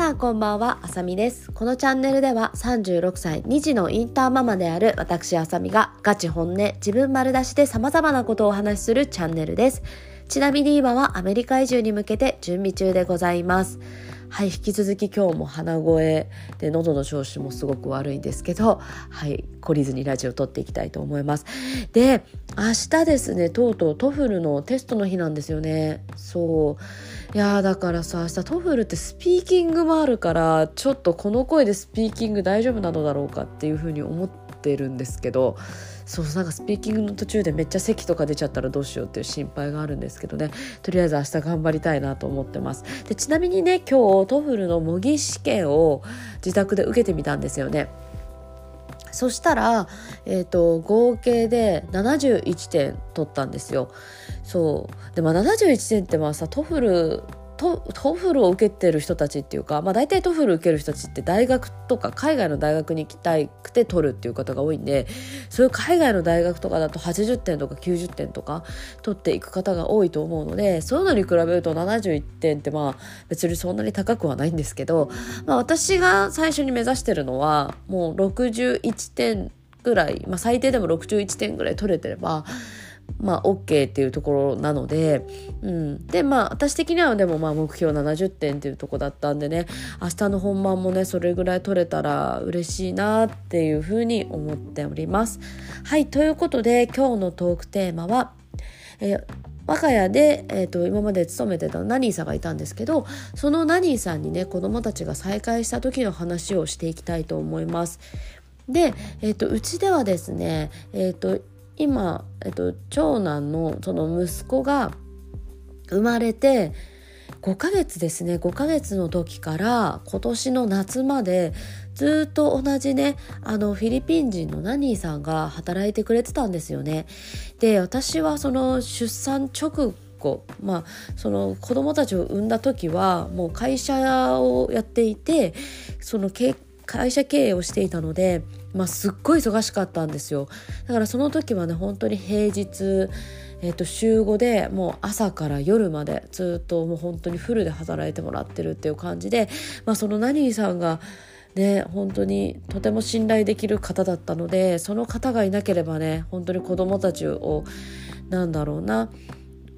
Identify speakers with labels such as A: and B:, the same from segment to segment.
A: さんこんばんは、あさみです。このチャンネルでは36歳2児のインターママである私あさみがガチ本音、自分丸出しで様々なことをお話しするチャンネルです。ちなみに今はアメリカ移住に向けて準備中でございます。はい、引き続き今日も鼻声で喉の調子もすごく悪いんですけど、はい、懲りずにラジオ撮っていきたいと思います。で、明日ですね、とうとう TOEFL のテストの日なんですよね。そう。いやだからさ、明日 TOEFL ってスピーキングもあるから、ちょっとこの声でスピーキング大丈夫なのだろうかっていうふうに思ってるんですけど、そうなんかスピーキングの途中でめっちゃ咳とか出ちゃったらどうしようっていう心配があるんですけどね。とりあえず明日頑張りたいなと思ってます。でちなみにね今日 TOEFL の模擬試験を自宅で受けてみたんですよね。そしたら、えーと、合計で71点取ったんですよ。そう。で、まあ、71点ってまあさ TOEFLとTOEFLを受けてる人たちっていうか、まあ、大体 TOEFL 受ける人たちって大学とか海外の大学に行きたくて取るっていう方が多いんでそういう海外の大学とかだと80点とか90点とか取っていく方が多いと思うのでそういうのに比べると71点ってまあ別にそんなに高くはないんですけど、まあ、私が最初に目指してるのはもう61点ぐらい、まあ、最低でも61点ぐらい取れてればまあ OK っていうところなので、うん、でまあ私的にはでもまあ目標70点っていうとこだったんでね明日の本番もねそれぐらい取れたら嬉しいなっていうふうに思っております。はいということで今日のトークテーマは、えー我が家で、えーと、今まで勤めてたナニーさんがいたんですけどそのナニーさんにね子供たちが再会した時の話をしていきたいと思います。で、えーと、うちではですね、えーと今、えっと、長男のその息子が生まれて5ヶ月ですね5ヶ月の時から今年の夏までずっと同じねあのフィリピン人のナニーさんが働いてくれてたんですよね。で私はその出産直後まあその子供たちを産んだ時はもう会社をやっていてその会社経営をしていたのでまあ、すっごい忙しかったんですよ。だからその時はね本当に平日、えー、と週5でもう朝から夜までずっともう本当にフルで働いてもらってるっていう感じで、まあ、そのナニーさんがね本当にとても信頼できる方だったのでその方がいなければね本当に子供たちをなんだろうな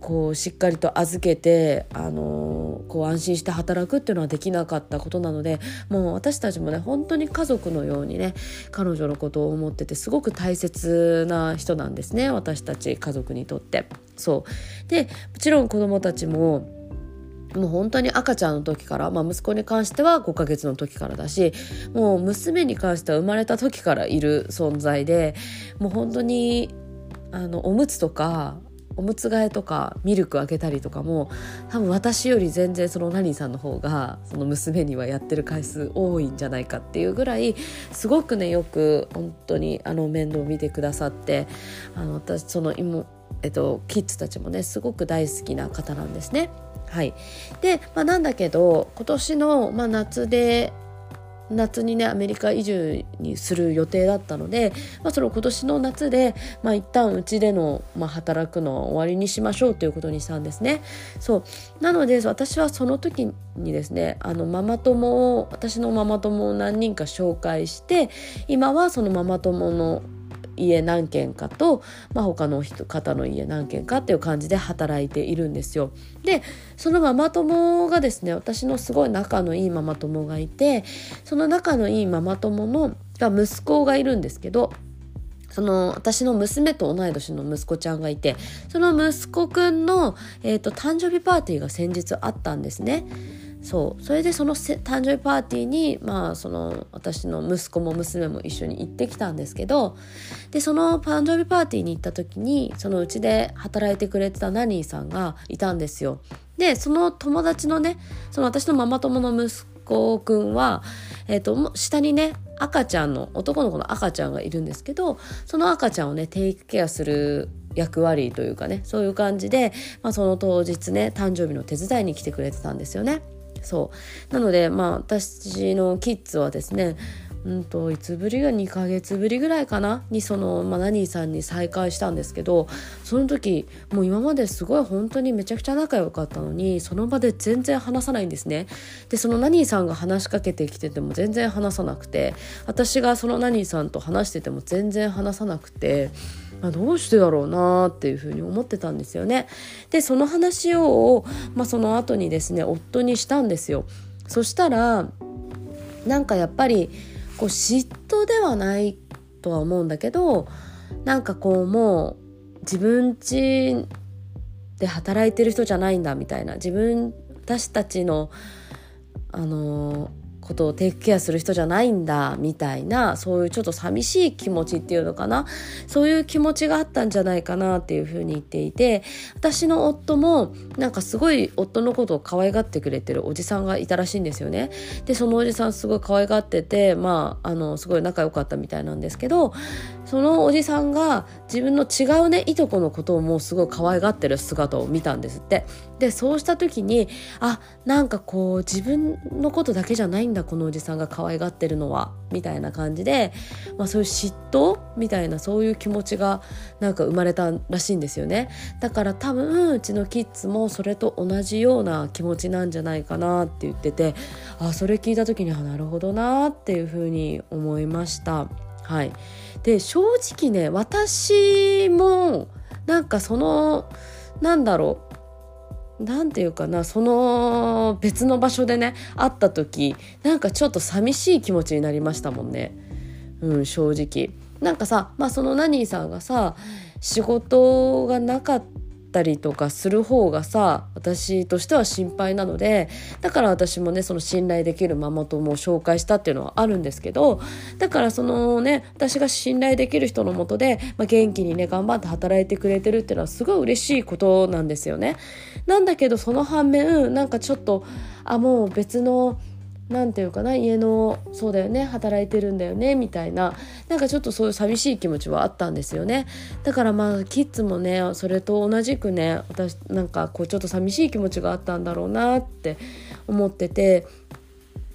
A: こうしっかりと預けて、あのこう安心して働くっていうのはできなかったことなのでもう私たちもね本当に家族のようにね彼女のことを思っててすごく大切な人なんですね私たち家族にとって。そうでもちろん子供たちももう本当に赤ちゃんの時から、まあ、息子に関しては5ヶ月の時からだしもう娘に関しては生まれた時からいる存在でもう本当にあのおむつとかおむつ替えとかミルクあげたりとかも多分私より全然そのナニーさんの方がその娘にはやってる回数多いんじゃないかっていうぐらいすごくねよく本当にあの面倒を見てくださってあの私その妹えっと、キッズたちもねすごく大好きな方なんですね。はい、で、まあ、なんだけど今年の、まあ、夏で夏にねアメリカ移住にする予定だったので、まあ、その今年の夏で、まあ、一旦うちでの、まあ、働くのを終わりにしましょうということにしたんですね。そうなので私はその時にですねあのママ友を私のママ友を何人か紹介して今はそのママ友の家何軒かと、まあ、他の人方の家何軒かっていう感じで働いているんですよ。でそのママ友がですね私のすごい仲のいいママ友がいてその仲のいいママ友のが息子がいるんですけどその私の娘と同い年の息子ちゃんがいてその息子くんの、えーと誕生日パーティーが先日あったんですね。そうそれでその誕生日パーティーにまあその私の息子も娘も一緒に行ってきたんですけどでその誕生日パーティーに行った時にそのうちで働いてくれてたナニーさんがいたんですよ。でその友達のねその私のママ友の息子くんは、えーと、下にね赤ちゃんの男の子の赤ちゃんがいるんですけどその赤ちゃんをねテイクケアする役割というかねそういう感じで、まあ、その当日ね誕生日の手伝いに来てくれてたんですよね。そうなのでまあ私のキッズはですねうんといつぶりが2ヶ月ぶりぐらいかな？にその、まあ、ナニーさんに再会したんですけどその時もう今まですごい本当にめちゃくちゃ仲良かったのにその場で全然話さないんですねでそのナニーさんが話しかけてきてても全然話さなくて私がそのナニーさんと話してても全然話さなくて。まあ、どうしてだろうなーっていうふうに思ってたんですよね。でその話を、まあ、その後にですね夫にしたんですよ。そしたらなんかやっぱりこう嫉妬ではないとは思うんだけどなんかこうもう自分ちで働いてる人じゃないんだみたいな自分私たちのあのことをテイクケアする人じゃないんだみたいなそういうちょっと寂しい気持ちっていうのかなそういう気持ちがあったんじゃないかなっていうふうに言っていて私の夫もなんかすごい夫のことを可愛がってくれてるおじさんがいたらしいんですよね。でそのおじさんすごい可愛がっててまああのすごい仲良かったみたいなんですけどそのおじさんが自分の違うねいとこのことをもうすごい可愛がってる姿を見たんですってでそうした時にあなんかこう自分のことだけじゃないんだこのおじさんが可愛がってるのはみたいな感じで、まあ、そういう嫉妬みたいなそういう気持ちがなんか生まれたらしいんですよねだから多分うちのキッズもそれと同じような気持ちなんじゃないかなって言っててあそれ聞いた時にあなるほどなっていうふうに思いました。はい、で正直ね私もなんかそのなんだろう何て言うかなその別の場所でね会った時なんかちょっと寂しい気持ちになりましたもんね。うん正直。なんかさまあそのナニーさんがさ仕事がなかったたりとかする方がさ私としては心配なのでだから私もねその信頼できるママ友を紹介したっていうのはあるんですけどだからそのね私が信頼できる人のもとで、まあ、元気にね頑張って働いてくれてるっていうのはすごい嬉しいことなんですよね。なんだけどその反面なんかちょっとあもう別の何て言うかな家のそうだよね働いてるんだよねみたいななんかちょっとそういう寂しい気持ちはあったんですよね。だからまあキッズもねそれと同じくね私なんかこうちょっと寂しい気持ちがあったんだろうなって思ってて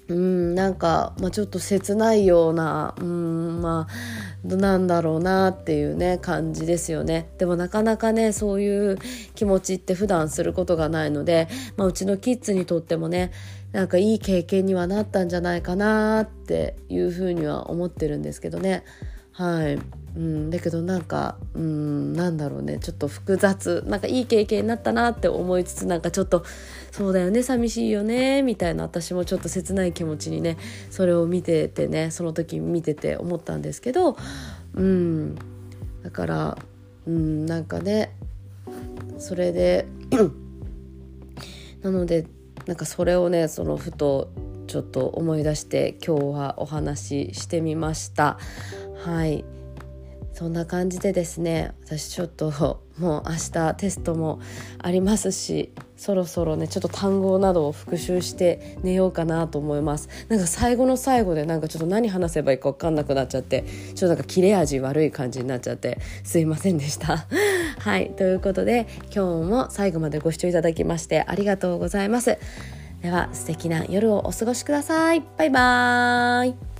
A: うんなんか、まあ、ちょっと切ないようなうんまあなんだろうなっていうね感じですよね。でもなかなかねそういう気持ちって普段することがないので、まあ、うちのキッズにとってもねなんかいい経験にはなったんじゃないかなっていうふうには思ってるんですけどね。はい。うん、だけどなんかうんなんだろうね。ちょっと複雑。なんかいい経験になったなって思いつつなんかちょっとそうだよね。寂しいよねみたいな私もちょっと切ない気持ちにねそれを見ててねその時見てて思ったんですけどうん。だからうんなんかねそれで なのでなんかそれをねそのふとちょっと思い出して今日はお話ししてみました。はい。そんな感じでですね私ちょっと もう明日テストもありますしそろそろねちょっと単語などを復習して寝ようかなと思います。なんか最後の最後でなんかちょっと何話せばいいか分かんなくなっちゃってちょっとなんか切れ味悪い感じになっちゃってすいませんでした。はいということで今日も最後までご視聴いただきましてありがとうございます。では素敵な夜をお過ごしください。バイバーイ。